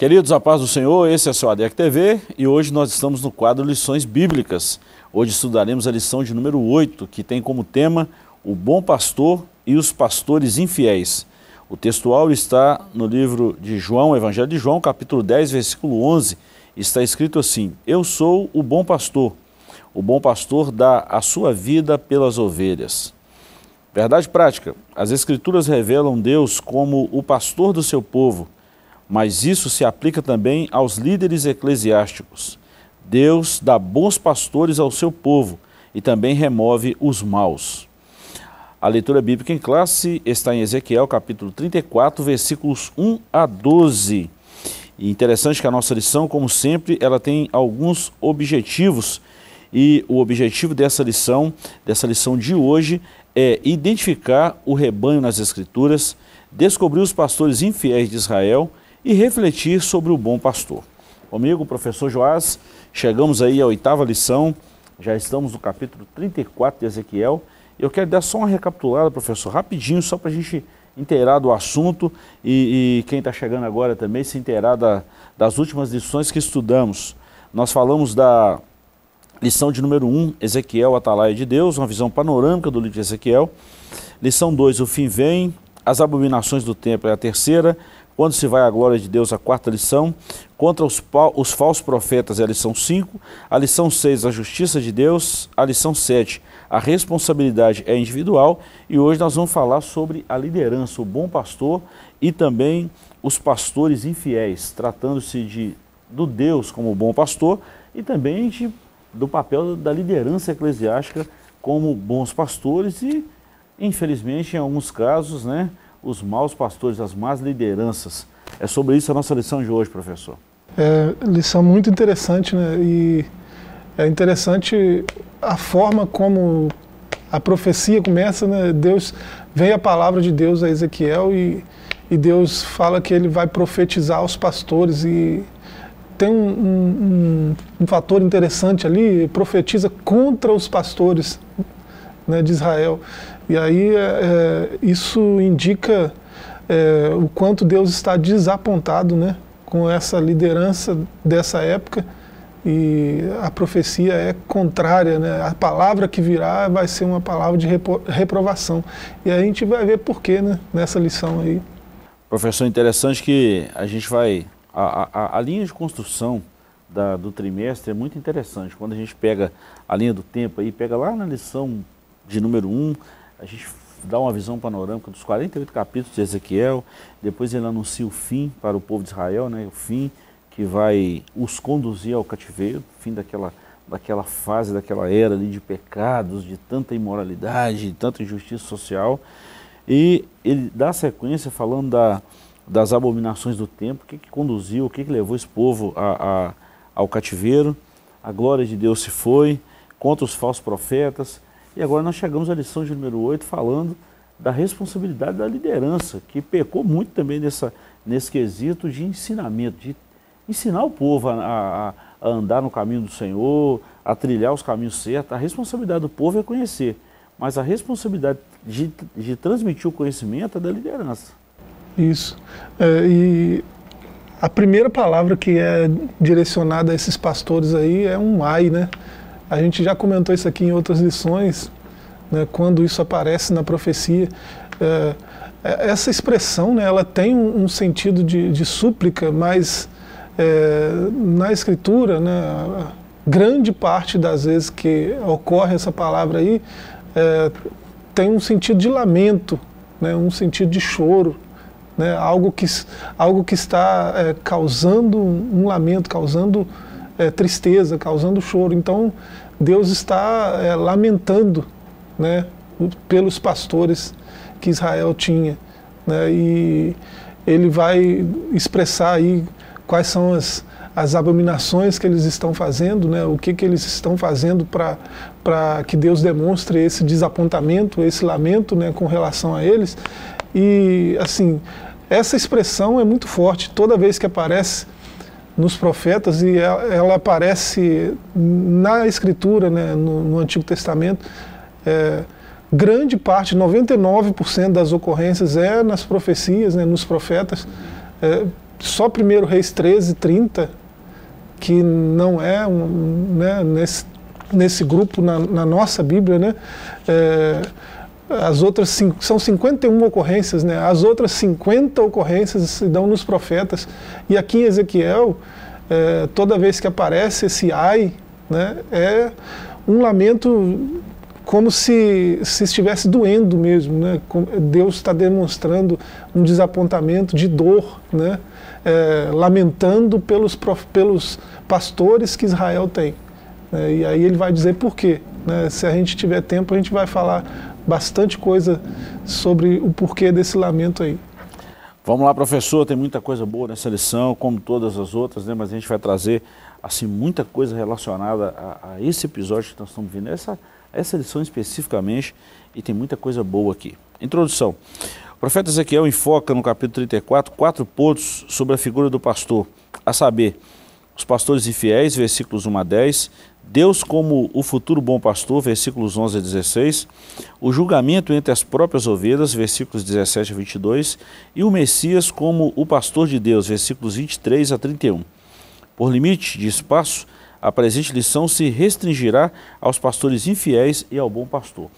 Queridos, a paz do Senhor, esse é o seu ADEC TV e hoje nós estamos no quadro Lições Bíblicas. Hoje estudaremos a lição de número 8, que tem como tema o bom pastor e os pastores infiéis. O textual está no livro de João, Evangelho de João, capítulo 10, versículo 11. Está escrito assim: Eu sou o bom pastor. O bom pastor dá a sua vida pelas ovelhas. Verdade prática: as Escrituras revelam Deus como o pastor do seu povo mas isso se aplica também aos líderes eclesiásticos. Deus dá bons pastores ao seu povo e também remove os maus. A leitura bíblica em classe está em Ezequiel capítulo 34, versículos 1 a 12. E interessante que a nossa lição, como sempre, ela tem alguns objetivos. E o objetivo dessa lição, dessa lição de hoje, é identificar o rebanho nas Escrituras, descobrir os pastores infiéis de Israel e refletir sobre o bom pastor. Comigo, professor Joás, chegamos aí à oitava lição, já estamos no capítulo 34 de Ezequiel. Eu quero dar só uma recapitulada, professor, rapidinho, só para a gente inteirar do assunto e, e quem está chegando agora também se inteirar da, das últimas lições que estudamos. Nós falamos da lição de número 1, Ezequiel, Atalaia de Deus, uma visão panorâmica do livro de Ezequiel. Lição 2, o fim vem, as abominações do templo é a terceira, quando se vai à glória de Deus, a quarta lição. Contra os, os falsos profetas é a lição 5. A lição 6, a justiça de Deus. A lição 7, a responsabilidade é individual. E hoje nós vamos falar sobre a liderança, o bom pastor e também os pastores infiéis, tratando-se de do Deus como bom pastor e também de, do papel da liderança eclesiástica como bons pastores e, infelizmente, em alguns casos, né, os maus pastores, as más lideranças. É sobre isso a nossa lição de hoje, professor. É lição muito interessante, né? E é interessante a forma como a profecia começa, né? Deus vem a palavra de Deus a Ezequiel e, e Deus fala que ele vai profetizar aos pastores e tem um, um, um, fator interessante ali, profetiza contra os pastores né, de Israel. E aí é, é, isso indica é, o quanto Deus está desapontado né, com essa liderança dessa época e a profecia é contrária, né? a palavra que virá vai ser uma palavra de repro reprovação. E a gente vai ver por quê né, nessa lição aí. Professor, interessante que a gente vai. A, a, a linha de construção da, do trimestre é muito interessante. Quando a gente pega a linha do tempo aí, pega lá na lição de número 1, um, a gente dá uma visão panorâmica dos 48 capítulos de Ezequiel, depois ele anuncia o fim para o povo de Israel, né, o fim que vai os conduzir ao cativeiro, fim daquela, daquela fase, daquela era ali de pecados, de tanta imoralidade, de tanta injustiça social. E ele dá sequência falando da, das abominações do tempo, o que, que conduziu, o que, que levou esse povo a, a, ao cativeiro. A glória de Deus se foi, contra os falsos profetas, e agora nós chegamos à lição de número 8 falando da responsabilidade da liderança, que pecou muito também nessa, nesse quesito de ensinamento, de ensinar o povo a, a, a andar no caminho do Senhor, a trilhar os caminhos certos. A responsabilidade do povo é conhecer, mas a responsabilidade de, de transmitir o conhecimento é da liderança. Isso. É, e a primeira palavra que é direcionada a esses pastores aí é um ai, né? A gente já comentou isso aqui em outras lições, né, quando isso aparece na profecia. É, é essa expressão, né, ela tem um, sentido de, de súplica, mas é, na escritura, né, grande parte das vezes que ocorre essa palavra aí, é, tem um sentido de lamento, né, um sentido de choro, né, algo, que, algo que está é, causando um lamento, causando é, tristeza, causando choro. Então, Deus está é, lamentando né, pelos pastores que Israel tinha. Né, e ele vai expressar aí quais são as, as abominações que eles estão fazendo, né, o que, que eles estão fazendo para que Deus demonstre esse desapontamento, esse lamento né, com relação a eles. E, assim, essa expressão é muito forte. Toda vez que aparece nos profetas e ela, ela aparece na Escritura, né, no, no Antigo Testamento. É, grande parte, 99% das ocorrências é nas profecias, né, nos profetas. É, só 1 Reis 13, 30, que não é um, né, nesse, nesse grupo na, na nossa Bíblia, né? É, as outras são 51 ocorrências, né? As outras 50 ocorrências se dão nos profetas. E aqui em Ezequiel, é, toda vez que aparece esse ai, né, é um lamento como se, se estivesse doendo mesmo, né? Deus está demonstrando um desapontamento de dor, né? É, lamentando pelos, pelos pastores que Israel tem. É, e aí ele vai dizer por quê. Né? Se a gente tiver tempo, a gente vai falar bastante coisa sobre o porquê desse lamento aí. Vamos lá, professor, tem muita coisa boa nessa lição, como todas as outras, né? mas a gente vai trazer assim muita coisa relacionada a, a esse episódio que nós estamos vendo, essa, essa lição especificamente, e tem muita coisa boa aqui. Introdução. O profeta Ezequiel enfoca no capítulo 34 quatro pontos sobre a figura do pastor, a saber, os pastores infiéis, versículos 1 a 10, Deus como o futuro bom pastor, versículos 11 a 16, o julgamento entre as próprias ovelhas, versículos 17 a 22, e o Messias como o pastor de Deus, versículos 23 a 31. Por limite de espaço, a presente lição se restringirá aos pastores infiéis e ao bom pastor.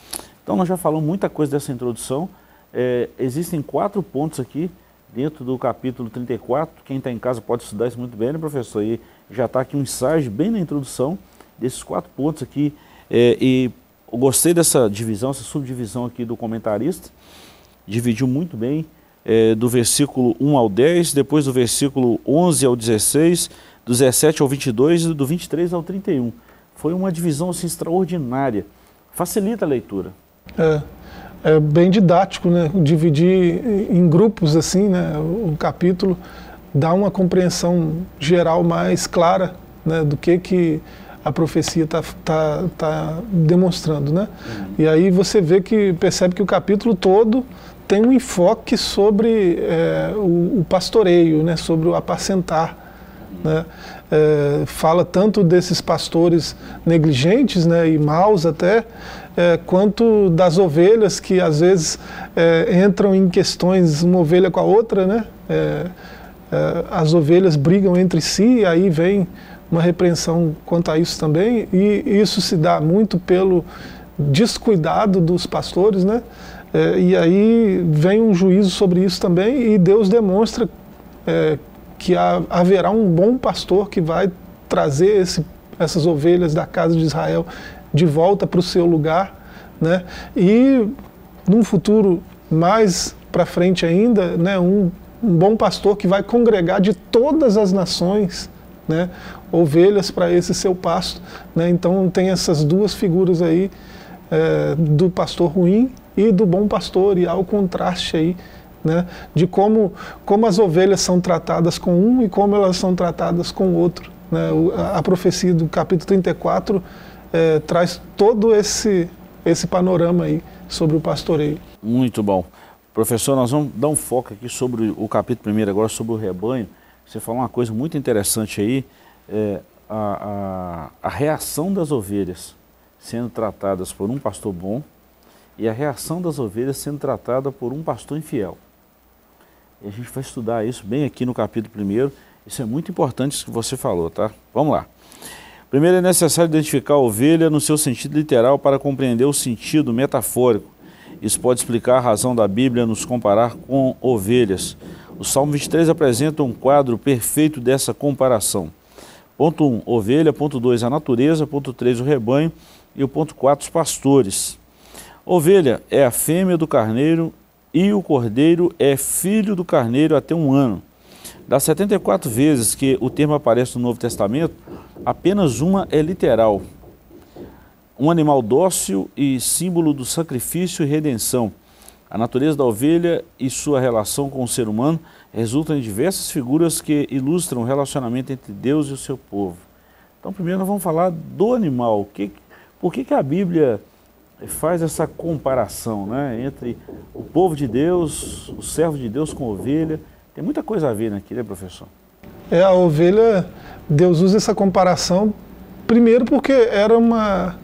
Então nós já falamos muita coisa dessa introdução, é, existem quatro pontos aqui dentro do capítulo 34, quem está em casa pode estudar isso muito bem, né professor? E já está aqui um ensaio bem na introdução, desses quatro pontos aqui. É, e gostei dessa divisão, essa subdivisão aqui do comentarista. Dividiu muito bem é, do versículo 1 ao 10, depois do versículo 11 ao 16, do 17 ao 22 e do 23 ao 31. Foi uma divisão assim, extraordinária. Facilita a leitura. É, é bem didático, né? Dividir em grupos assim, né? O capítulo dá uma compreensão geral mais clara né? do que que a profecia está tá, tá demonstrando, né? Uhum. E aí você vê que percebe que o capítulo todo tem um enfoque sobre é, o, o, pastoreio, né? Sobre o apacentar, uhum. né? É, fala tanto desses pastores negligentes, né? E maus até, é, quanto das ovelhas que às vezes é, entram em questões uma ovelha com a outra, né? É, é, as ovelhas brigam entre si e aí vem uma repreensão quanto a isso também, e isso se dá muito pelo descuidado dos pastores, né? É, e aí vem um juízo sobre isso também, e Deus demonstra é, que há, haverá um bom pastor que vai trazer esse, essas ovelhas da casa de Israel de volta para o seu lugar, né? E num futuro mais para frente ainda, né? Um, um bom pastor que vai congregar de todas as nações, né? Ovelhas para esse seu pasto. Né? Então tem essas duas figuras aí é, do pastor ruim e do bom pastor, e há o contraste aí né? de como, como as ovelhas são tratadas com um e como elas são tratadas com o outro. Né? A, profecia do capítulo 34 é, traz todo esse, esse panorama aí sobre o pastoreio. Muito bom. Professor, nós vamos dar um foco aqui sobre o capítulo primeiro agora, sobre o rebanho. Você falou uma coisa muito interessante aí, é, a, a, a reação das ovelhas sendo tratadas por um pastor bom e a reação das ovelhas sendo tratada por um pastor infiel. E a gente vai estudar isso bem aqui no capítulo primeiro. Isso é muito importante isso que você falou, tá? Vamos lá. Primeiro é necessário identificar a ovelha no seu sentido literal para compreender o sentido metafórico. Isso pode explicar a razão da Bíblia nos comparar com ovelhas. O Salmo 23 apresenta um quadro perfeito dessa comparação. Ponto 1, um, ovelha. Ponto 2, a natureza. Ponto 3, o rebanho. E o ponto 4, os pastores. Ovelha é a fêmea do carneiro e o cordeiro é filho do carneiro até um ano. Das 74 vezes que o termo aparece no Novo Testamento, apenas uma é literal. Um animal dócil e símbolo do sacrifício e redenção. A natureza da ovelha e sua relação com o ser humano resultam em diversas figuras que ilustram o relacionamento entre Deus e o seu povo. Então, primeiro nós vamos falar do animal. Que, por que, que a Bíblia faz essa comparação né, entre o povo de Deus, o servo de Deus com ovelha? Tem muita coisa a ver aqui, né, professor? É, a ovelha, Deus usa essa comparação, primeiro porque era uma,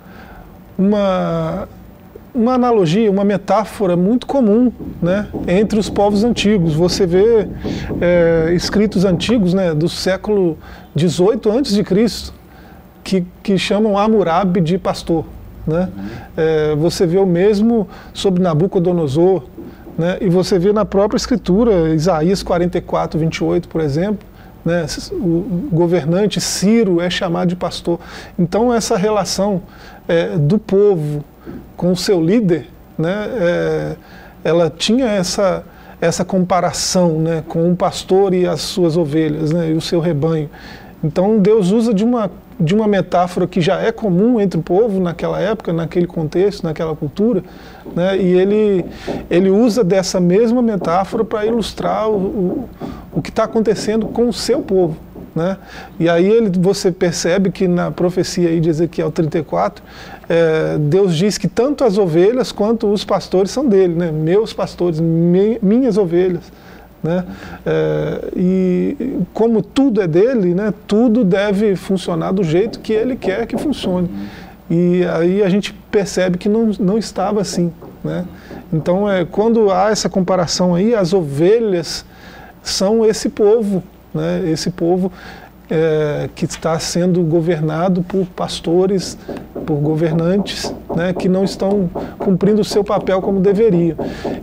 uma uma analogia, uma metáfora muito comum né, entre os povos antigos. Você vê é, escritos antigos né, do século XVIII Cristo que, que chamam Hammurabi de pastor. Né? É, você vê o mesmo sobre Nabucodonosor, né? e você vê na própria escritura, Isaías 44, 28, por exemplo, né? o governante Ciro é chamado de pastor. Então, essa relação é, do povo com o seu líder, né? É, ela tinha essa, essa comparação né? com o pastor e as suas ovelhas, né? e o seu rebanho. Então, Deus usa de uma de uma metáfora que já é comum entre o povo naquela época, naquele contexto, naquela cultura, né? e ele, ele usa dessa mesma metáfora para ilustrar o, o, o que está acontecendo com o seu povo. Né? E aí ele, você percebe que na profecia aí de Ezequiel 34, é, Deus diz que tanto as ovelhas quanto os pastores são dele, né? meus pastores, mi, minhas ovelhas. Né? É, e como tudo é dele, né, tudo deve funcionar do jeito que ele quer que funcione. E aí a gente percebe que não, não estava assim. Né? Então, é, quando há essa comparação aí, as ovelhas são esse povo, né? esse povo é, que está sendo governado por pastores, por governantes, né, que não estão cumprindo o seu papel como deveria.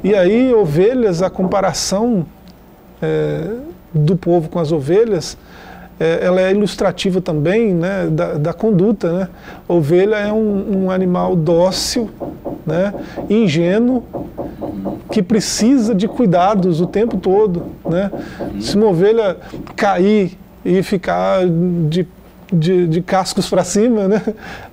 E aí, ovelhas, a comparação é, do povo com as ovelhas, é, ela é ilustrativa também né, da, da conduta. Né? Ovelha é um, um, animal dócil, né, ingênuo, que precisa de cuidados o tempo todo. Né? Se uma ovelha cair e ficar de de, de, cascos para cima, né?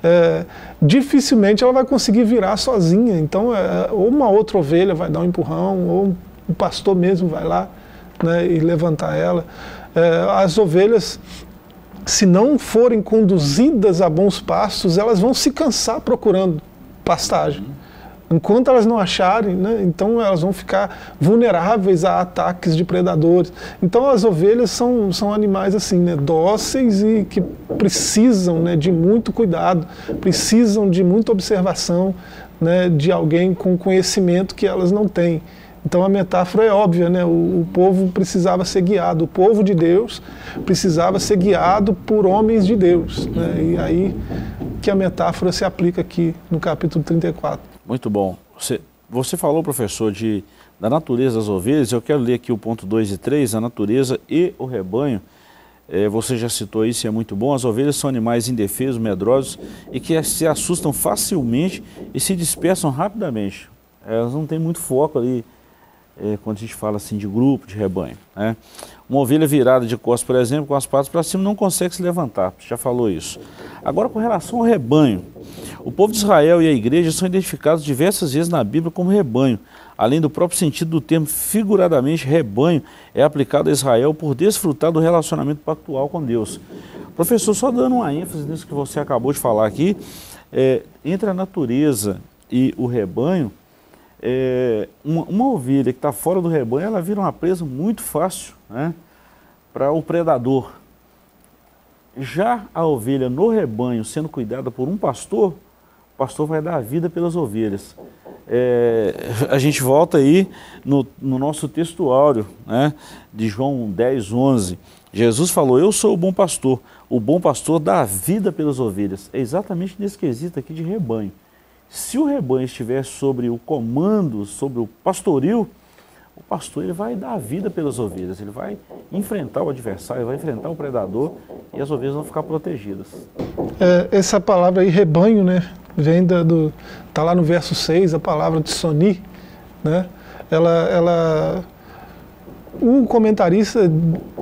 É, dificilmente ela vai conseguir virar sozinha. Então, é, ou uma outra ovelha vai dar um empurrão, ou o pastor mesmo vai lá né, e levantar ela. É, as ovelhas, se não forem conduzidas a bons pastos, elas vão se cansar procurando pastagem. Enquanto elas não acharem, né, então elas vão ficar vulneráveis a ataques de predadores. Então as ovelhas são, são animais assim, né, dóceis e que precisam né, de muito cuidado, precisam de muita observação né, de alguém com conhecimento que elas não têm. Então a metáfora é óbvia, né? O, o, povo precisava ser guiado, o povo de Deus precisava ser guiado por homens de Deus. Né? E aí que a metáfora se aplica aqui no capítulo 34. Muito bom. Você, você falou, professor, de, da natureza das ovelhas, eu quero ler aqui o ponto 2 e 3, a natureza e o rebanho. É, você já citou isso e é muito bom. As ovelhas são animais indefesos, medrosos e que se assustam facilmente e se dispersam rapidamente. Elas não têm muito foco ali é, quando a gente fala assim de grupo, de rebanho. Né? Uma ovelha virada de costas, por exemplo, com as patas para cima, não consegue se levantar, já falou isso. Agora, com relação ao rebanho, o povo de Israel e a igreja são identificados diversas vezes na Bíblia como rebanho. Além do próprio sentido do termo, figuradamente, rebanho é aplicado a Israel por desfrutar do relacionamento pactual com Deus. Professor, só dando uma ênfase nisso que você acabou de falar aqui, é, entre a natureza e o rebanho, é, uma, uma, ovelha que está fora do rebanho, ela vira uma presa muito fácil né, para o predador. Já a ovelha no rebanho, sendo cuidada por um pastor, o pastor vai dar a vida pelas ovelhas. É, a gente volta aí no, no nosso textuário né, de João 10, 11. Jesus falou, eu sou o bom pastor. O bom pastor dá a vida pelas ovelhas. É exatamente nesse quesito aqui de rebanho. Se o rebanho estiver sobre o comando, sobre o pastoril, o pastor ele vai dar a vida pelas ovelhas, ele vai enfrentar o adversário, vai enfrentar o predador e as ovelhas vão ficar protegidas. É, essa palavra aí, rebanho, né, vem da, do. Está lá no verso 6, a palavra de Soni, né? Ela, ela. O comentarista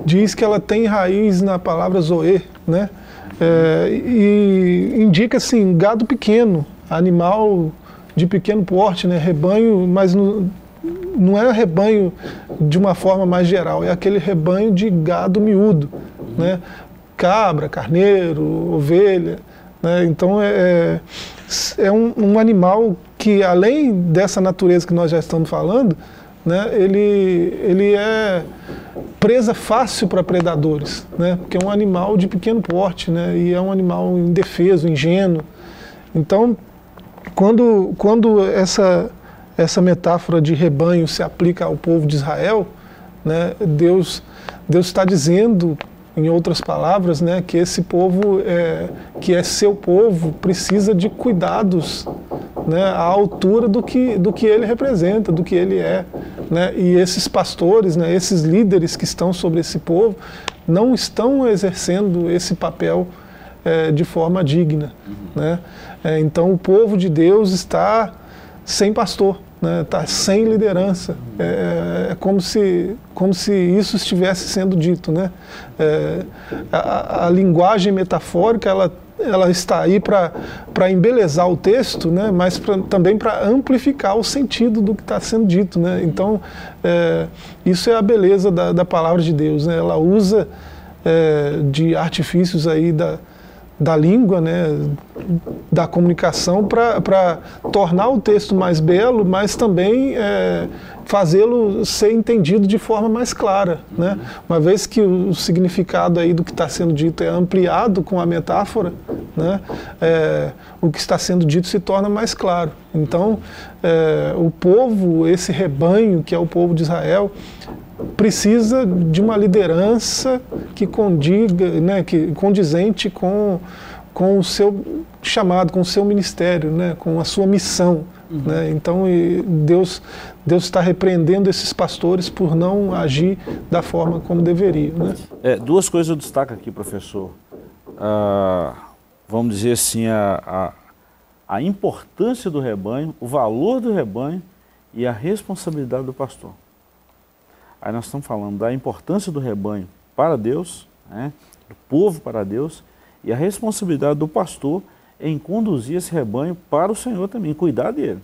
diz que ela tem raiz na palavra zoe, né? É, e indica assim, gado pequeno, animal de pequeno porte, né? rebanho, mas no, não é rebanho de uma forma mais geral, é aquele rebanho de gado miúdo, né? cabra, carneiro, ovelha. Né? Então é, é, é um, um, animal que, além dessa natureza que nós já estamos falando, né? ele, ele é presa fácil para predadores, né? porque é um animal de pequeno porte né? e é um animal indefeso, ingênuo. Então, quando, quando essa, essa metáfora de rebanho se aplica ao povo de Israel, né, Deus Deus está dizendo em outras palavras, né, que esse povo, é, que é seu povo, precisa de cuidados né, à altura do que, do que ele representa, do que ele é. Né? E esses pastores, né, esses líderes que estão sobre esse povo, não estão exercendo esse papel é, de forma digna. Uhum. Né? É, então o povo de Deus está sem pastor está né, tá sem liderança. É, é, como, se, como se isso estivesse sendo dito. Né? É, a, a, linguagem metafórica ela, ela está aí para embelezar o texto, né? mas pra, também para amplificar o sentido do que está sendo dito. Né? Então, é, isso é a beleza da, da palavra de Deus. Né? Ela usa é, de artifícios aí da, da língua, né, da comunicação, para tornar o texto mais belo, mas também é, fazê-lo ser entendido de forma mais clara. Né? Uma vez que o significado aí do que está sendo dito é ampliado com a metáfora, né, é, o que está sendo dito se torna mais claro. Então, é, o povo, esse rebanho que é o povo de Israel, precisa de uma liderança que condiga, né, que condizente com, com o seu chamado, com o seu ministério, né, com a sua missão. Uhum. Né? Então Deus Deus está repreendendo esses pastores por não agir da forma como deveriam. Né? É, duas coisas eu destaco aqui, professor. Ah, vamos dizer assim, a, a, a importância do rebanho, o valor do rebanho e a responsabilidade do pastor. Aí nós estamos falando da importância do rebanho para Deus, né, do povo para Deus, e a responsabilidade do pastor em conduzir esse rebanho para o Senhor também, cuidar dele.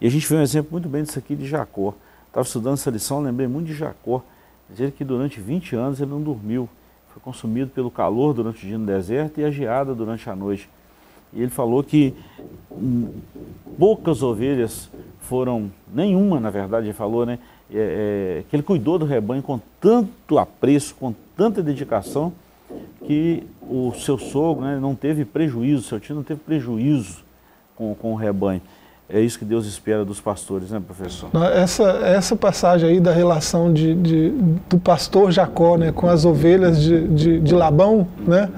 E a gente vê um exemplo muito bem disso aqui de Jacó. Estava estudando essa lição, lembrei muito de Jacó. Dizer que durante 20 anos ele não dormiu. Foi consumido pelo calor durante o dia no deserto e a geada durante a noite. E ele falou que hum, poucas ovelhas foram, nenhuma na verdade, ele falou, né? É, é, que ele cuidou do rebanho com tanto apreço, com tanta dedicação, que o seu sogro né, não teve prejuízo, seu tio não teve prejuízo com, com o rebanho. É isso que Deus espera dos pastores, né, professor? Essa, essa passagem aí da relação de, de do pastor Jacó né, com as ovelhas de, de, de Labão, né,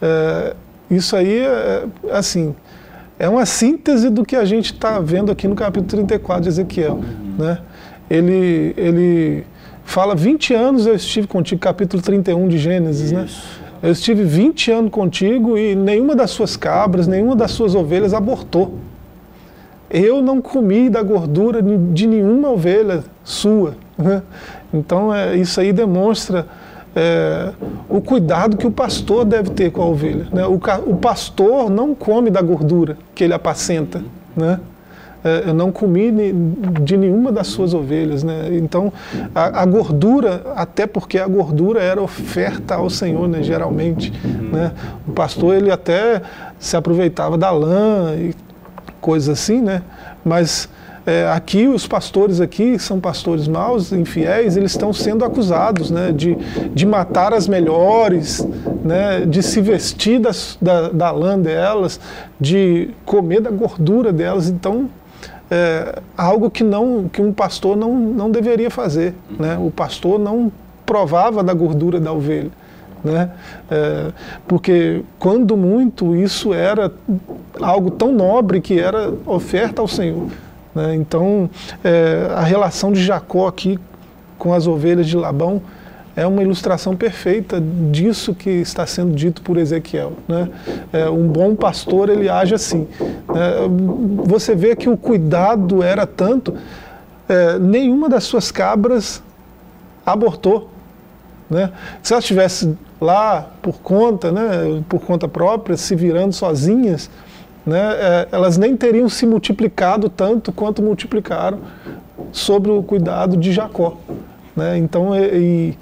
é, isso aí, é, assim, é uma síntese do que a gente está vendo aqui no capítulo 34 de Ezequiel. Né? Ele, ele fala 20 anos eu estive contigo, capítulo 31 de Gênesis, né? Isso. né? Eu estive 20 anos contigo e nenhuma das suas cabras, nenhuma das suas ovelhas abortou. Eu não comi da gordura de nenhuma ovelha sua. Né? Então, é, isso aí demonstra é, o cuidado que o pastor deve ter com a ovelha. Né? O, o pastor não come da gordura que ele apacenta. Né? É, eu não comi de nenhuma das suas ovelhas. Né? Então, a, a, gordura, até porque a gordura era oferta ao Senhor, né, geralmente. Uhum. Né? O pastor ele até se aproveitava da lã e coisas assim, né? mas é, aqui os pastores aqui são pastores maus, infiéis, eles estão sendo acusados né, de, de matar as melhores, né, de se vestir das, da, da lã delas, de comer da gordura delas. Então é, algo que, não, que um pastor não, não deveria fazer. Né? O pastor não provava da gordura da ovelha. Né? É, porque quando muito isso era algo tão nobre que era oferta ao Senhor. Né? Então é, a relação de Jacó aqui com as ovelhas de Labão é uma ilustração perfeita disso que está sendo dito por Ezequiel. Né? É, um bom pastor ele age assim. É, você vê que o cuidado era tanto, é, nenhuma das suas cabras abortou. Né? Se elas estivessem lá por conta, né, por conta própria, se virando sozinhas, né, é, elas nem teriam se multiplicado tanto quanto multiplicaram sobre o cuidado de Jacó. Né? Então, e,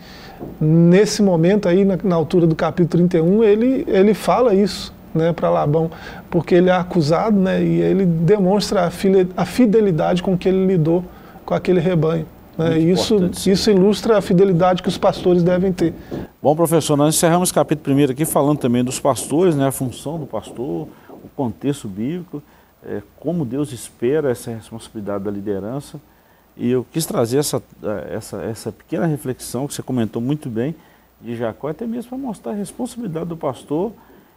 nesse momento aí, na, na, altura do capítulo 31, ele, ele fala isso né, para Labão, porque ele é acusado né, e ele demonstra a, file, a fidelidade com que ele lidou com aquele rebanho. Né? Isso, isso ilustra a fidelidade que os pastores devem ter. Bom, professor, nós encerramos o capítulo primeiro aqui falando também dos pastores, né, a função do pastor, o contexto bíblico. é, como Deus espera essa responsabilidade da liderança. E eu quis trazer essa, essa, essa pequena reflexão que você comentou muito bem de Jacó, até mesmo para mostrar a responsabilidade do pastor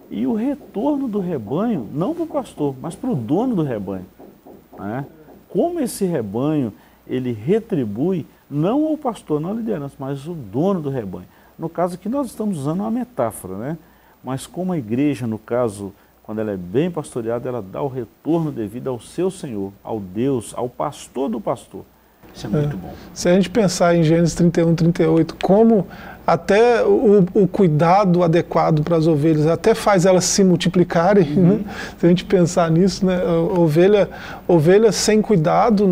e o retorno do rebanho, não para o pastor, mas para o dono do rebanho. Né? Como esse rebanho ele retribui não ao pastor, não à liderança, mas o dono do rebanho. No caso aqui nós estamos usando uma metáfora, né? Mas como a igreja, no caso, quando ela é bem pastoreada, ela dá o retorno devido ao seu Senhor, ao Deus, ao pastor do pastor. Isso é muito é. bom. Se a gente pensar em Gênesis 31, 38, como até o, o cuidado adequado para as ovelhas até faz elas se multiplicarem, uhum. né? se a gente pensar nisso, né? ovelha, ovelha sem cuidado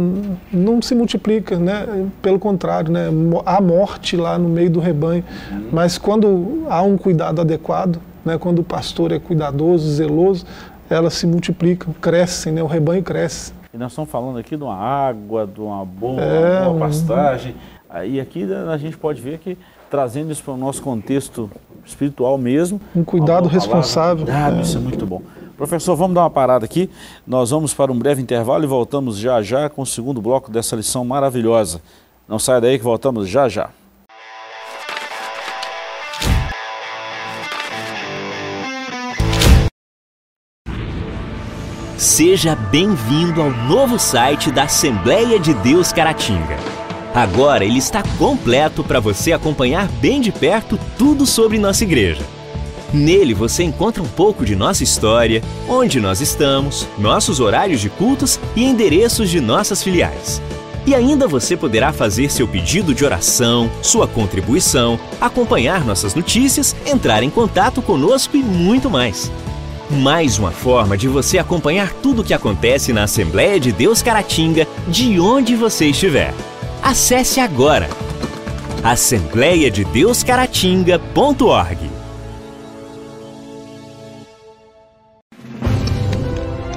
não se multiplica, né? pelo contrário, né? há morte lá no meio do rebanho, uhum. mas quando há um cuidado adequado, né? quando o pastor é cuidadoso, zeloso, elas se multiplicam, crescem, né? o rebanho cresce. E nós estamos falando aqui de uma água, de uma boa, é, boa pastagem. Aí aqui a gente pode ver que trazendo isso para o nosso contexto espiritual mesmo. Um cuidado responsável. Cuidado. Isso é muito bom. Professor, vamos dar uma parada aqui. Nós vamos para um breve intervalo e voltamos já já com o segundo bloco dessa lição maravilhosa. Não saia daí que voltamos já já. Seja bem-vindo ao novo site da Assembleia de Deus Caratinga. Agora ele está completo para você acompanhar bem de perto tudo sobre nossa igreja. Nele você encontra um pouco de nossa história, onde nós estamos, nossos horários de cultos e endereços de nossas filiais. E ainda você poderá fazer seu pedido de oração, sua contribuição, acompanhar nossas notícias, entrar em contato conosco e muito mais. Mais uma forma de você acompanhar tudo o que acontece na Assembleia de Deus Caratinga, de onde você estiver. Acesse agora assembleiadedeuscaratinga.org.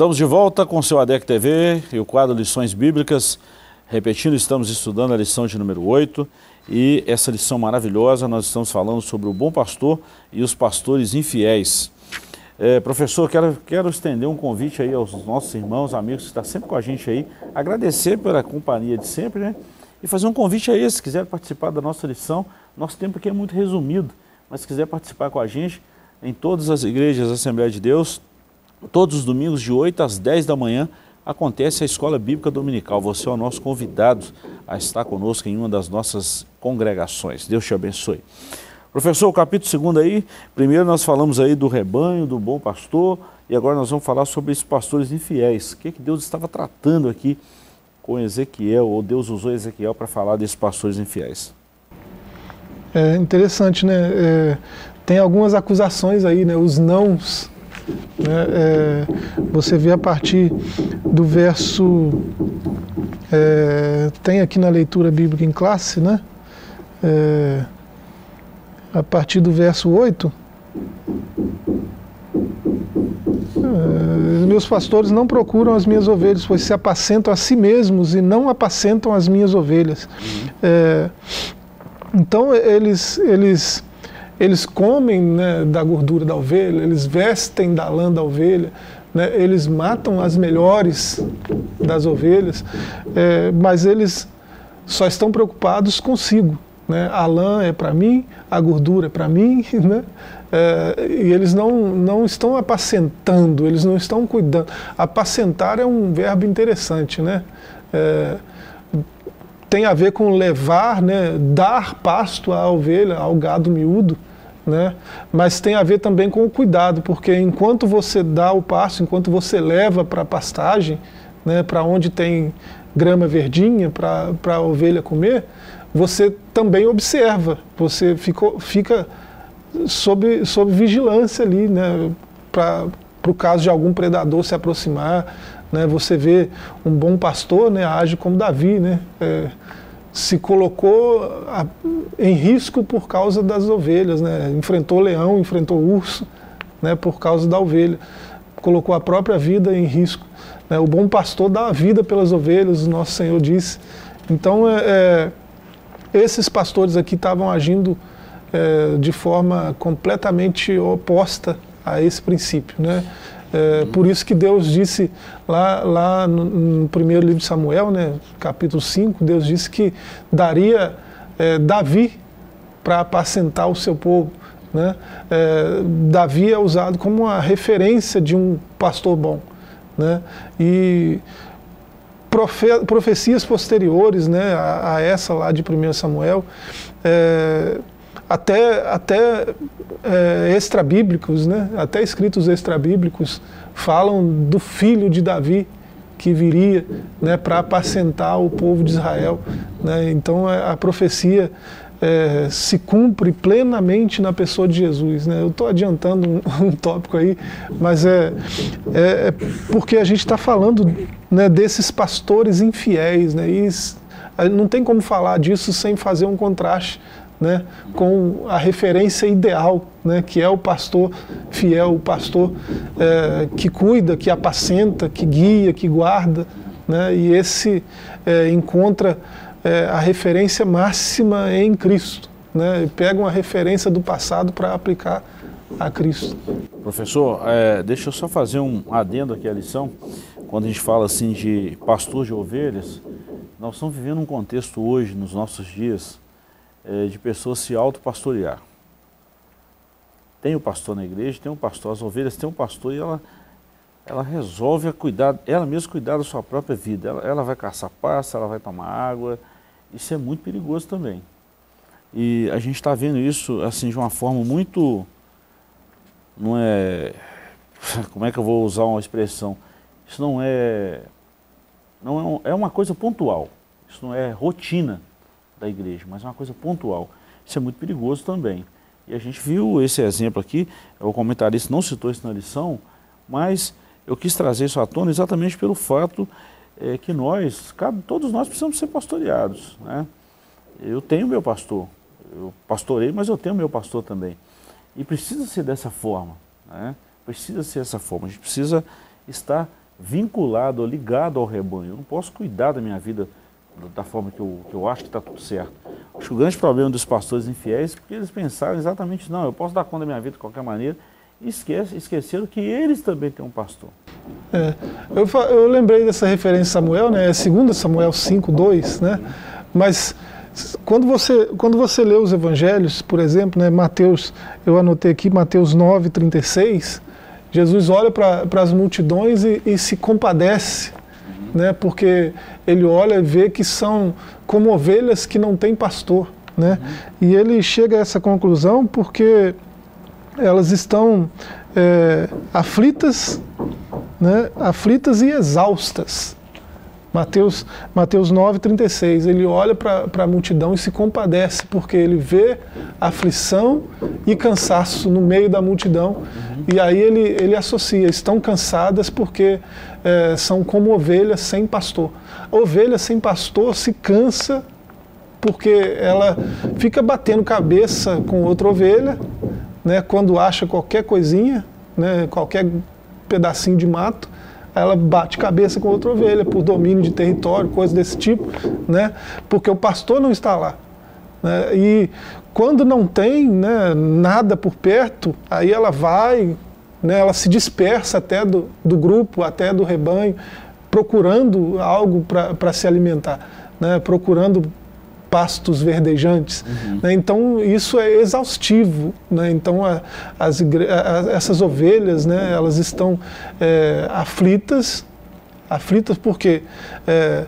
Estamos de volta com o seu ADEC TV e o quadro Lições Bíblicas. Repetindo, estamos estudando a lição de número 8 e essa lição maravilhosa nós estamos falando sobre o bom pastor e os pastores infiéis. É, professor, quero, quero estender um convite aí aos nossos irmãos, amigos que estão sempre com a gente aí, agradecer pela companhia de sempre, né? E fazer um convite aí, se quiser participar da nossa lição, nosso tempo aqui é muito resumido, mas se quiser participar com a gente, em todas as igrejas Assembleia de Deus, Todos os domingos, de 8 às 10 da manhã, acontece a Escola Bíblica Dominical. Você é o nosso convidado a estar conosco em uma das nossas congregações. Deus te abençoe. Professor, o capítulo 2 aí, primeiro nós falamos aí do rebanho, do bom pastor, e agora nós vamos falar sobre esses pastores infiéis. O que, que Deus estava tratando aqui com Ezequiel, ou Deus usou Ezequiel para falar desses pastores infiéis? É interessante, né? É, tem algumas acusações aí, né? Os nãos né? É, você vê a partir do verso. É, tem aqui na leitura bíblica em classe, né? É, a partir do verso 8. É, meus pastores não procuram as minhas ovelhas, pois se apacentam a si mesmos e não apacentam as minhas ovelhas. É, então eles, eles eles comem né, da gordura da ovelha, eles vestem da lã da ovelha, né? eles matam as melhores das ovelhas, é, mas eles só estão preocupados consigo. Né? A lã é para mim, a gordura é para mim, né? É, e eles não, não estão apacentando, eles não estão cuidando. Apacentar é um verbo interessante, né? É, tem a ver com levar, né, dar pasto à ovelha, ao gado miúdo, né? mas tem a ver também com o cuidado, porque enquanto você dá o pasto, enquanto você leva para a pastagem, né, para onde tem grama verdinha para a ovelha comer, você também observa, você ficou, fica sob, sob vigilância ali, né, para o caso de algum predador se aproximar, né, você vê um bom pastor né, age como Davi, né, é, se colocou a, em risco por causa das ovelhas, né, enfrentou leão, enfrentou urso né, por causa da ovelha, colocou a própria vida em risco. Né, o bom pastor dá a vida pelas ovelhas, o nosso Senhor disse. Então, é, é, esses pastores aqui estavam agindo é, de forma completamente oposta a esse princípio, né? É, por isso que Deus disse lá, lá no, no, primeiro livro de Samuel, né, capítulo 5, Deus disse que daria é, Davi para apacentar o seu povo. Né? É, Davi é usado como uma referência de um pastor bom. Né? E profe profecias posteriores né, a, a, essa lá de 1 Samuel, é, até, até é, extrabíblicos, né? até escritos extrabíblicos, falam do filho de Davi que viria né, para apacentar o povo de Israel. Né? Então a, profecia é, se cumpre plenamente na pessoa de Jesus. Né? Eu estou adiantando um, um, tópico aí, mas é, é, é porque a gente está falando né, desses pastores infiéis. Né? E não tem como falar disso sem fazer um contraste né, com a referência ideal, né, que é o pastor fiel, o pastor é, que cuida, que apacenta, que guia, que guarda. Né, e esse é, encontra é, a referência máxima em Cristo. Né, pega uma referência do passado para aplicar a Cristo. Professor, é, deixa eu só fazer um adendo aqui à lição. Quando a gente fala assim de pastor de ovelhas, nós estamos vivendo um contexto hoje, nos nossos dias, é, de pessoas se autopastorear. Tem o pastor na igreja, tem um pastor, as ovelhas tem um pastor e ela, ela resolve cuidar, ela mesma cuidar da sua própria vida. Ela, ela vai caçar pasta, ela vai tomar água. Isso é muito perigoso também. E a gente está vendo isso assim de uma forma muito. Não é. Como é que eu vou usar uma expressão? Isso não é. Não é, é uma coisa pontual. Isso não é rotina da igreja, mas é uma coisa pontual. Isso é muito perigoso também. E a gente viu esse exemplo aqui, o comentarista não citou isso na lição, mas eu quis trazer isso à tona exatamente pelo fato é, que nós, todos nós precisamos ser pastoreados. Né? Eu tenho meu pastor, eu pastorei, mas eu tenho meu pastor também. E precisa ser dessa forma, né? precisa ser dessa forma, a gente precisa estar vinculado, ligado ao rebanho. Eu não posso cuidar da minha vida da forma que eu, que eu acho que está tudo certo. Acho que o grande problema dos pastores infiéis é porque eles pensaram exatamente, não, eu posso dar conta da minha vida de qualquer maneira, e esquece, esqueceram que eles também têm um pastor. É, eu, eu lembrei dessa referência Samuel, né, é 2 Samuel 5, 2, né, mas quando você, quando você lê os evangelhos, por exemplo, né, Mateus, eu anotei aqui Mateus 9, 36, Jesus olha para as multidões e, e se compadece né? Porque ele olha e vê que são como ovelhas que não têm pastor, né? Uhum. E ele chega a essa conclusão porque elas estão é, aflitas, né? Aflitas e exaustas. Mateus, Mateus 9,36, ele olha para a multidão e se compadece, porque ele vê aflição e cansaço no meio da multidão, uhum. e aí ele, ele associa, estão cansadas porque é, são como ovelhas sem pastor. A ovelha sem pastor se cansa porque ela fica batendo cabeça com outra ovelha, né, quando acha qualquer coisinha, né, qualquer pedacinho de mato, ela bate cabeça com outra ovelha por domínio de território, coisa desse tipo, né? Porque o pastor não está lá. Né? E quando não tem né, nada por perto, aí ela vai né? ela se dispersa até do, do grupo, até do rebanho, procurando algo para se alimentar, né? procurando pastos verdejantes. Uhum. Né? Então isso é exaustivo. Né? Então a, as a, essas ovelhas, né? elas estão é, aflitas, aflitas porque é,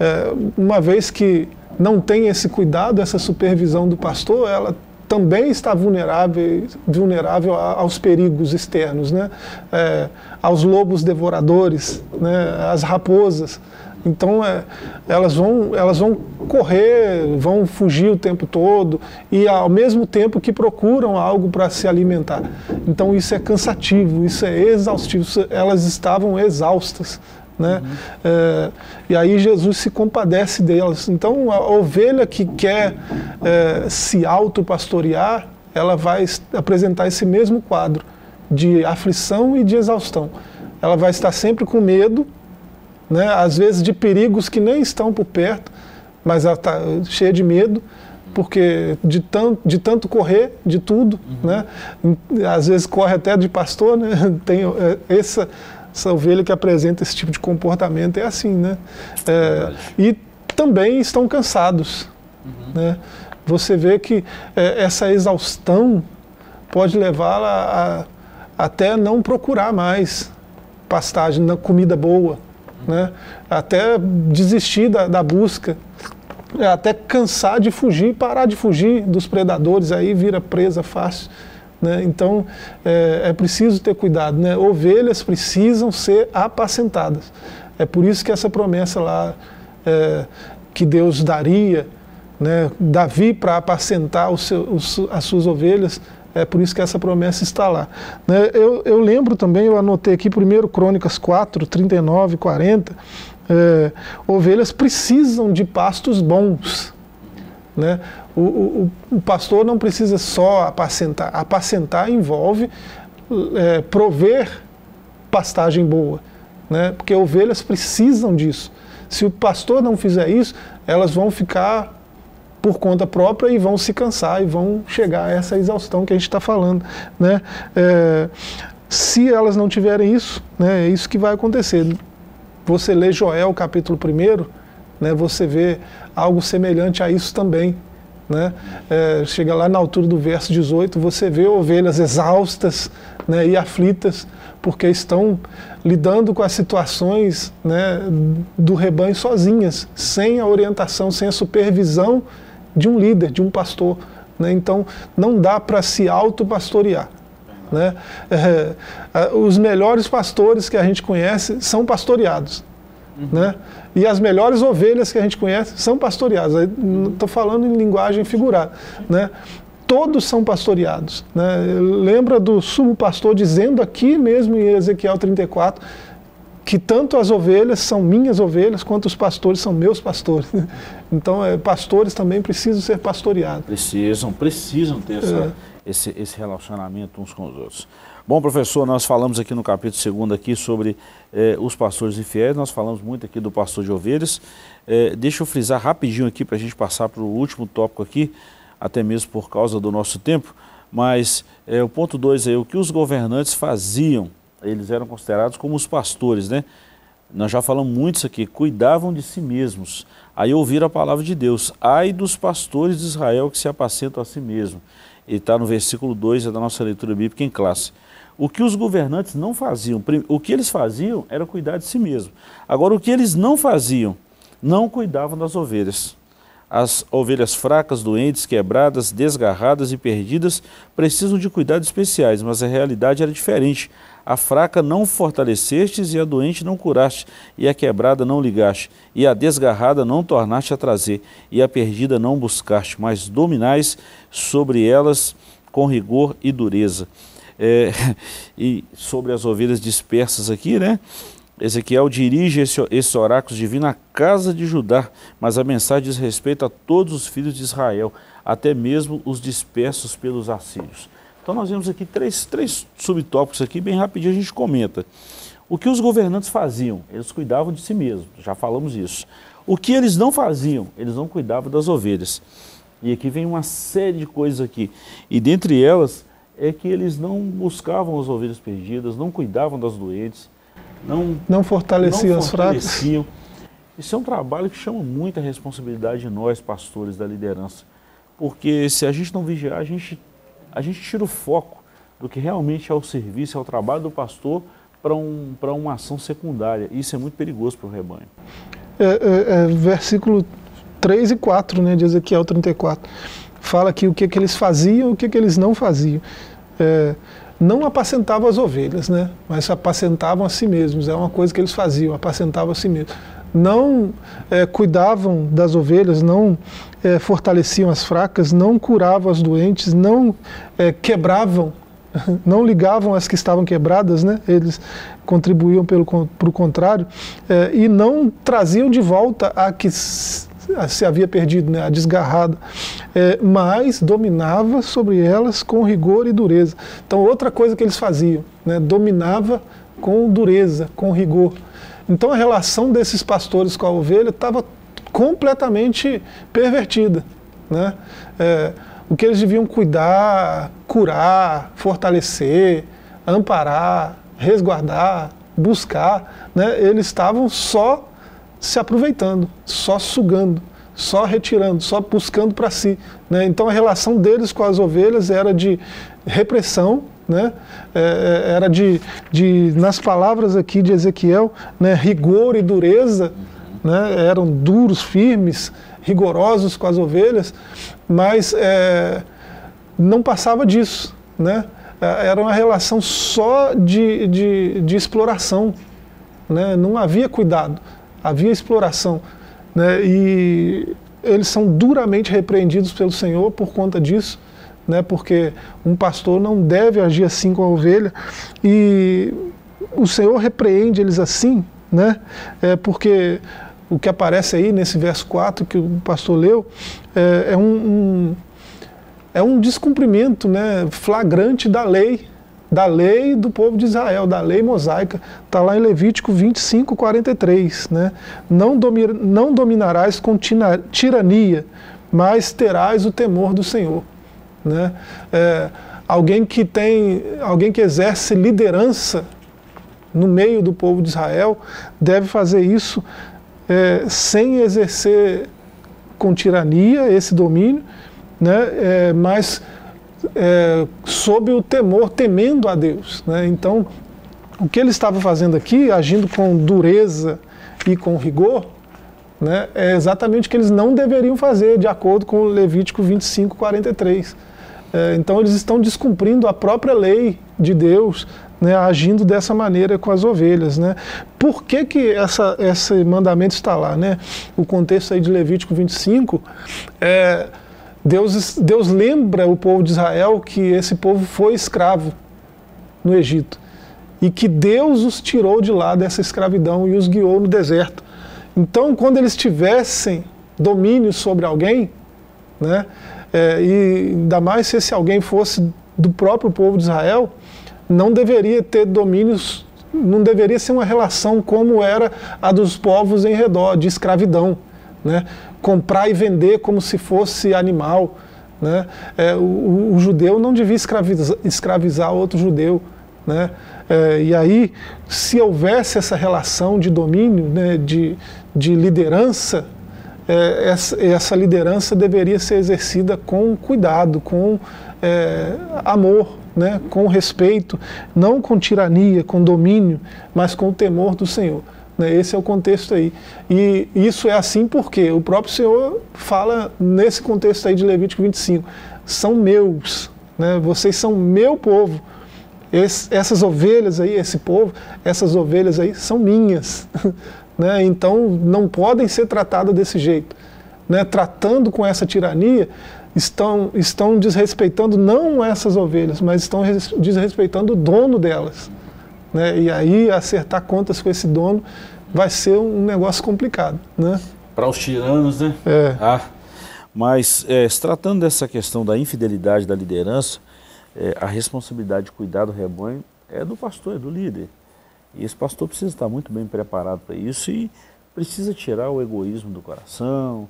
é, uma vez que não tem esse cuidado, essa supervisão do pastor, ela também está vulnerável, vulnerável aos perigos externos, né? É, aos lobos devoradores, né? às raposas. Então é, elas, vão, elas vão correr, vão fugir o tempo todo e ao mesmo tempo que procuram algo para se alimentar. Então isso é cansativo, isso é exaustivo, elas estavam exaustas. Né? Uhum. É, e aí Jesus se compadece delas. Então a ovelha que quer é, se auto-pastorear, ela vai apresentar esse mesmo quadro de aflição e de exaustão. Ela vai estar sempre com medo, né? às vezes de perigos que nem estão por perto, mas ela está cheia de medo, porque de tanto, de tanto correr de tudo, uhum. né? às vezes corre até de pastor, né? tem é, essa essa ovelha que apresenta esse tipo de comportamento é assim, né? É, e também estão cansados, uhum. né? Você vê que é, essa exaustão pode levá-la a, até não procurar mais pastagem, comida boa. Né? Até desistir da, da busca, até cansar de fugir, parar de fugir dos predadores, aí vira presa fácil. Né? Então é, é, preciso ter cuidado. Né? Ovelhas precisam ser apacentadas. É por isso que essa promessa lá é, que Deus daria, né? Davi para apacentar seu, as suas ovelhas, é por isso que essa promessa está lá. Né? Eu, eu, lembro também, eu anotei aqui, 1 Crônicas 4, 39 e 40, é, ovelhas precisam de pastos bons. Né? O, o, o, pastor não precisa só apacentar. Apacentar envolve é, prover pastagem boa, né? porque ovelhas precisam disso. Se o pastor não fizer isso, elas vão ficar por conta própria e vão se cansar e vão chegar a essa exaustão que a gente está falando. Né? É, se elas não tiverem isso, né, é isso que vai acontecer. Você lê Joel capítulo 1, né, você vê algo semelhante a isso também. Né? É, chega lá na altura do verso 18, você vê ovelhas exaustas né, e aflitas, porque estão lidando com as situações né, do rebanho sozinhas, sem a orientação, sem a supervisão de um líder, de um pastor. Né? Então, não dá para se auto-pastorear. Né? É, os melhores pastores que a gente conhece são pastoreados. Uhum. Né? E as melhores ovelhas que a gente conhece são pastoreadas. Estou falando em linguagem figurada. Né? Todos são pastoreados. Né? Lembra do sumo pastor dizendo aqui mesmo em Ezequiel 34 que tanto as ovelhas são minhas ovelhas, quanto os pastores são meus pastores. Então, é, pastores também precisam ser pastoreados. Precisam, precisam ter essa, é. esse, esse relacionamento uns com os outros. Bom, professor, nós falamos aqui no capítulo 2 aqui sobre eh, os pastores infiéis, nós falamos muito aqui do pastor de ovelhas. Eh, deixa eu frisar rapidinho aqui para a gente passar para o último tópico aqui, até mesmo por causa do nosso tempo, mas eh, o ponto 2 é o que os governantes faziam, eles eram considerados como os pastores, né? Nós já falamos muito isso aqui, cuidavam de si mesmos. Aí ouviram a palavra de Deus, ai dos pastores de Israel que se apacentam a si mesmos. E está no versículo 2 da nossa leitura bíblica em classe. O que os governantes não faziam, o que eles faziam era cuidar de si mesmo. Agora, o que eles não faziam, não cuidavam das ovelhas. As ovelhas fracas, doentes, quebradas, desgarradas e perdidas precisam de cuidados especiais, mas a realidade era diferente. A fraca não fortalecestes e a doente não curaste, e a quebrada não ligaste, e a desgarrada não tornaste a trazer, e a perdida não buscaste, mas dominais sobre elas com rigor e dureza é, e sobre as ovelhas dispersas aqui, né? Ezequiel dirige esse, esse oráculo divino à casa de Judá, mas a mensagem diz respeito a todos os filhos de Israel, até mesmo os dispersos pelos assírios. Então nós vemos aqui três, três subtópicos aqui, bem rapidinho a gente comenta. O que os governantes faziam? Eles cuidavam de si mesmos, já falamos isso. O que eles não faziam? Eles não cuidavam das ovelhas. E aqui vem uma série de coisas aqui. E dentre elas, é que eles não buscavam as ovelhas perdidas, não cuidavam das doentes, não, não fortaleciam não as fortaleciam. fracas. Isso é um trabalho que chama muita responsabilidade de nós, pastores da liderança. Porque se a gente não vigiar, a gente, a gente tira o foco do que realmente é o serviço, é o trabalho do pastor para um, uma ação secundária. Isso é muito perigoso para o rebanho. É, é, é, versículo 3 e 4 né, de Ezequiel 34. Fala aqui o que, que eles faziam e o que, que eles não faziam. É, não apacentavam as ovelhas, né, mas apacentavam a si mesmos. É uma coisa que eles faziam, apacentavam a si mesmos. Não é, cuidavam das ovelhas, não é, fortaleciam as fracas, não curavam as doentes, não é, quebravam não ligavam as que estavam quebradas, né? eles contribuíam pelo pro contrário, e não traziam de volta a que se havia perdido, né, a desgarrada, mas dominava sobre elas com rigor e dureza. Então, outra coisa que eles faziam, né, dominava com dureza, com rigor. Então, a relação desses pastores com a ovelha estava completamente pervertida. Né? É, o que eles deviam cuidar, curar, fortalecer, amparar, resguardar, buscar, né, eles estavam só se aproveitando, só sugando, só retirando, só buscando para si. Né? Então a relação deles com as ovelhas era de repressão, né? É, é era de, de, nas palavras aqui de Ezequiel, né, rigor e dureza, né? eram duros, firmes, rigorosos com as ovelhas, mas é, não passava disso, né? É, era uma relação só de, de, de exploração, né? não havia cuidado, havia exploração. Né? E eles são duramente repreendidos pelo Senhor por conta disso, né? porque um pastor não deve agir assim com a ovelha, e o Senhor repreende eles assim, né? é porque o que aparece aí nesse verso 4 que o pastor leu é, é um, um, é um descumprimento né, flagrante da lei, da lei do povo de Israel, da lei mosaica. Está lá em Levítico 25, 43. Né? Não, domir, não dominarás com tirania, mas terás o temor do Senhor. Né? É, alguém que tem, alguém que exerce liderança no meio do povo de Israel deve fazer isso é, sem exercer com tirania esse domínio, né, é, mas é, sob o temor, temendo a Deus. Né? Então, o que ele estava fazendo aqui, agindo com dureza e com rigor, né, é exatamente o que eles não deveriam fazer, de acordo com Levítico 25, 43. É, então, eles estão descumprindo a própria lei de Deus, né, agindo dessa maneira com as ovelhas. Né? Por que, que essa, esse mandamento está lá? Né? O contexto aí de Levítico 25, é, Deus, Deus lembra o povo de Israel que esse povo foi escravo no Egito e que Deus os tirou de lá dessa escravidão e os guiou no deserto. Então, quando eles tivessem domínio sobre alguém, né, é, e ainda mais se esse alguém fosse do próprio povo de Israel, não deveria ter domínios, não deveria ser uma relação como era a dos povos em redor, de escravidão. Né? Comprar e vender como se fosse animal. Né? É, o, o, judeu não devia escravizar, escravizar outro judeu. Né? É, e aí, se houvesse essa relação de domínio, né, de, de liderança, é, essa, essa, liderança deveria ser exercida com cuidado, com é, amor, né, com respeito, não com tirania, com domínio, mas com o temor do Senhor. Né, esse é o contexto aí. E isso é assim porque o próprio Senhor fala nesse contexto aí de Levítico 25: são meus, né, vocês são meu povo. Esse, essas ovelhas aí, esse povo, essas ovelhas aí são minhas. né, então não podem ser tratadas desse jeito. Né, tratando com essa tirania, estão, estão desrespeitando não essas ovelhas, mas estão desrespeitando o dono delas. Né? E aí acertar contas com esse dono vai ser um negócio complicado. Né? Para os tiranos, né? É. Ah, mas é, se tratando dessa questão da infidelidade da liderança, é, a responsabilidade de cuidar do rebanho é do pastor, é do líder. E esse pastor precisa estar muito bem preparado para isso e precisa tirar o egoísmo do coração,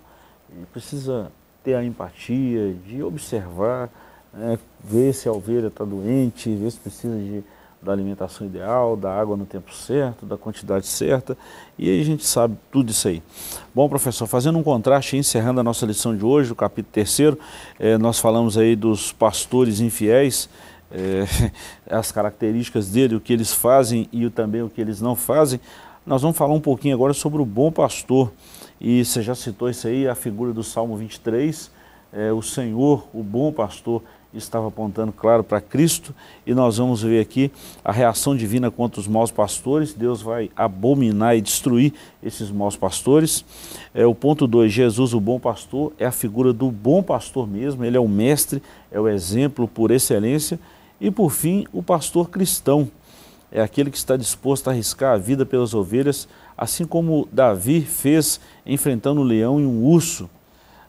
precisa ter a empatia, de observar né, ver se a ovelha está doente, ver se precisa de, da alimentação ideal, da água no tempo certo, da quantidade certa, e aí a gente sabe tudo isso aí. Bom, professor, fazendo um contraste, encerrando a nossa lição de hoje, o capítulo terceiro, eh, nós falamos aí dos pastores infiéis, eh, as características dele, o que eles fazem e também o que eles não fazem. Nós vamos falar um pouquinho agora sobre o bom pastor, e você já citou isso aí, a figura do Salmo 23, eh, o Senhor, o bom pastor, estava apontando, claro, para Cristo, e nós vamos ver aqui a reação divina contra os maus pastores. Deus vai abominar e destruir esses maus pastores. É, o ponto 2, Jesus, o bom pastor, é a figura do bom pastor mesmo, ele é o mestre, é o exemplo por excelência. E por fim, o pastor cristão, é aquele que está disposto a arriscar a vida pelas ovelhas, assim como Davi fez enfrentando um leão e um urso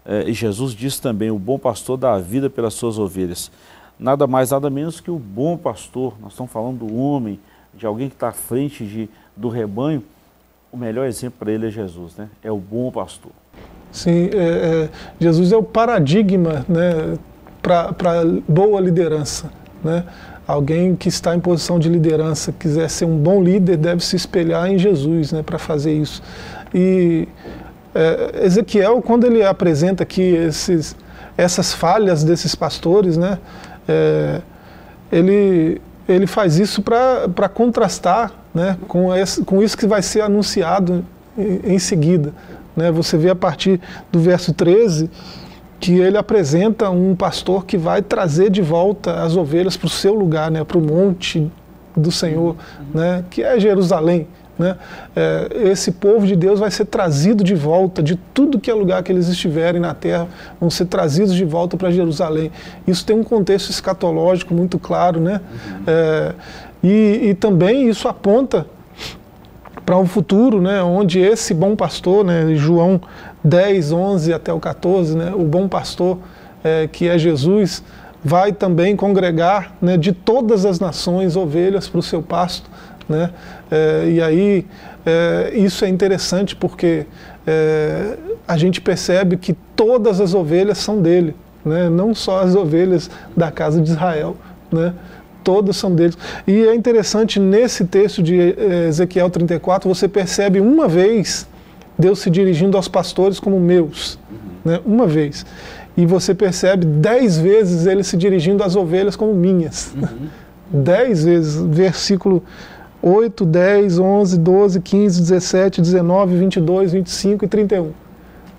é, e Jesus disse também, o bom pastor dá a vida pelas suas ovelhas. Nada mais, nada menos que o bom pastor. Nós estamos falando do homem, de alguém que está à frente de, do rebanho. O melhor exemplo para ele é Jesus, né? É o bom pastor. Sim, é, é, Jesus é o paradigma né, para boa liderança. Né? Alguém que está em posição de liderança, quiser ser um bom líder, deve se espelhar em Jesus né, para fazer isso. E é, Ezequiel, quando ele apresenta aqui esses, essas falhas desses pastores, né, é, ele, ele faz isso para contrastar né, com, esse, com isso que vai ser anunciado em, em seguida. Né, você vê a partir do verso 13 que ele apresenta um pastor que vai trazer de volta as ovelhas para o seu lugar, né, para o monte do Senhor, né, que é Jerusalém. Né? É, esse povo de Deus vai ser trazido de volta de tudo que é lugar que eles estiverem na terra, vão ser trazidos de volta para Jerusalém. Isso tem um contexto escatológico muito claro, né? Uhum. É, e, e também isso aponta para um futuro, né, onde esse bom pastor, né, João 10, 11 até o 14, né, o bom pastor é, que é Jesus, vai também congregar né, de todas as nações ovelhas para o seu pasto. Né? É, e aí é, isso é interessante porque é, a gente percebe que todas as ovelhas são dele, né? não só as ovelhas da casa de Israel. Né? Todas são deles. E é interessante nesse texto de é, Ezequiel 34, você percebe uma vez Deus se dirigindo aos pastores como meus, né? uma vez. E você percebe dez vezes ele se dirigindo às ovelhas como minhas. Uhum. Dez vezes, versículo 8, 10, 11, 12, 15, 17, 19, 22, 25 e 31.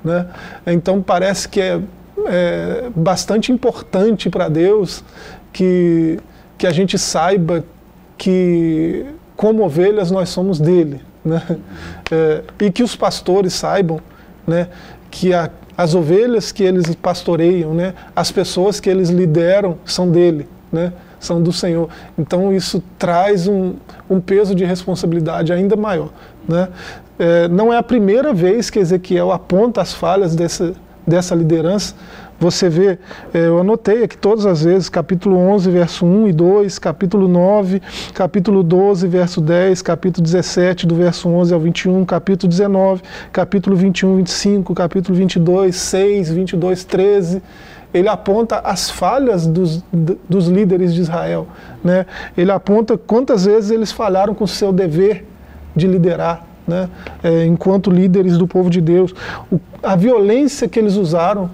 Né? Então parece que é, é bastante importante para Deus que, que a gente saiba que, como ovelhas, nós somos dele. Né? É, e que os pastores saibam né, que a, as ovelhas que eles pastoreiam, né, as pessoas que eles lideram são dele. Né? são do Senhor. Então isso traz um, um peso de responsabilidade ainda maior. Né? É, não é a primeira vez que Ezequiel aponta as falhas dessa, dessa liderança. Você vê, é, eu anotei aqui todas as vezes, capítulo 11, verso 1 e 2, capítulo 9, capítulo 12, verso 10, capítulo 17, do verso 11 ao 21, capítulo 19, capítulo 21, 25, capítulo 22, 6, 22, 13 ele aponta as falhas dos, dos líderes de Israel. Né? Ele aponta quantas vezes eles falharam com o seu dever de liderar, né? É, enquanto líderes do povo de Deus. O, a violência que eles usaram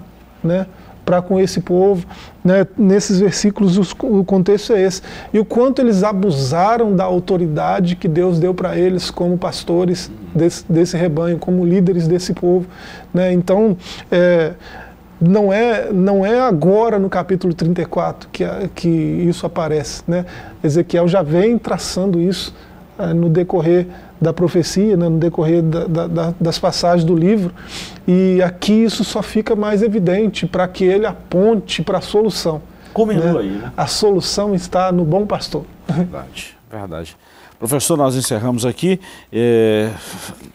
né? Para com esse povo. Né? Nesses versículos, os, o contexto é esse. E o quanto eles abusaram da autoridade que Deus deu para eles como pastores desse, desse, rebanho, como líderes desse povo. Né? Então, é, não é, não é agora no capítulo 34 que, que isso aparece. Né? Ezequiel já vem traçando isso é, no decorrer da profecia, né? no decorrer da, da, das passagens do livro, e aqui isso só fica mais evidente para que ele aponte para a solução. Comentou né? aí. Né? A solução está no bom pastor. Verdade, verdade. Professor, nós encerramos aqui. É,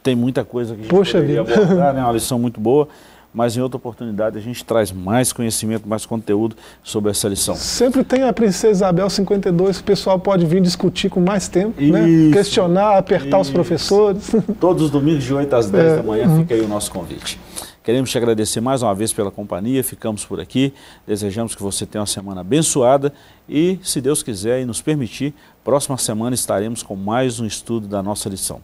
tem muita coisa que a gente Poxa vida. abordar, né? uma lição muito boa mas em outra oportunidade a gente traz mais conhecimento, mais conteúdo sobre essa lição. Sempre tem a Princesa Isabel 52, o pessoal pode vir discutir com mais tempo, né? isso, né? questionar, apertar isso. os professores. Todos os domingos de 8 às 10 é. da manhã fica aí o nosso convite. Queremos te agradecer mais uma vez pela companhia, ficamos por aqui, desejamos que você tenha uma semana abençoada e, se Deus quiser e nos permitir, próxima semana estaremos com mais um estudo da nossa lição.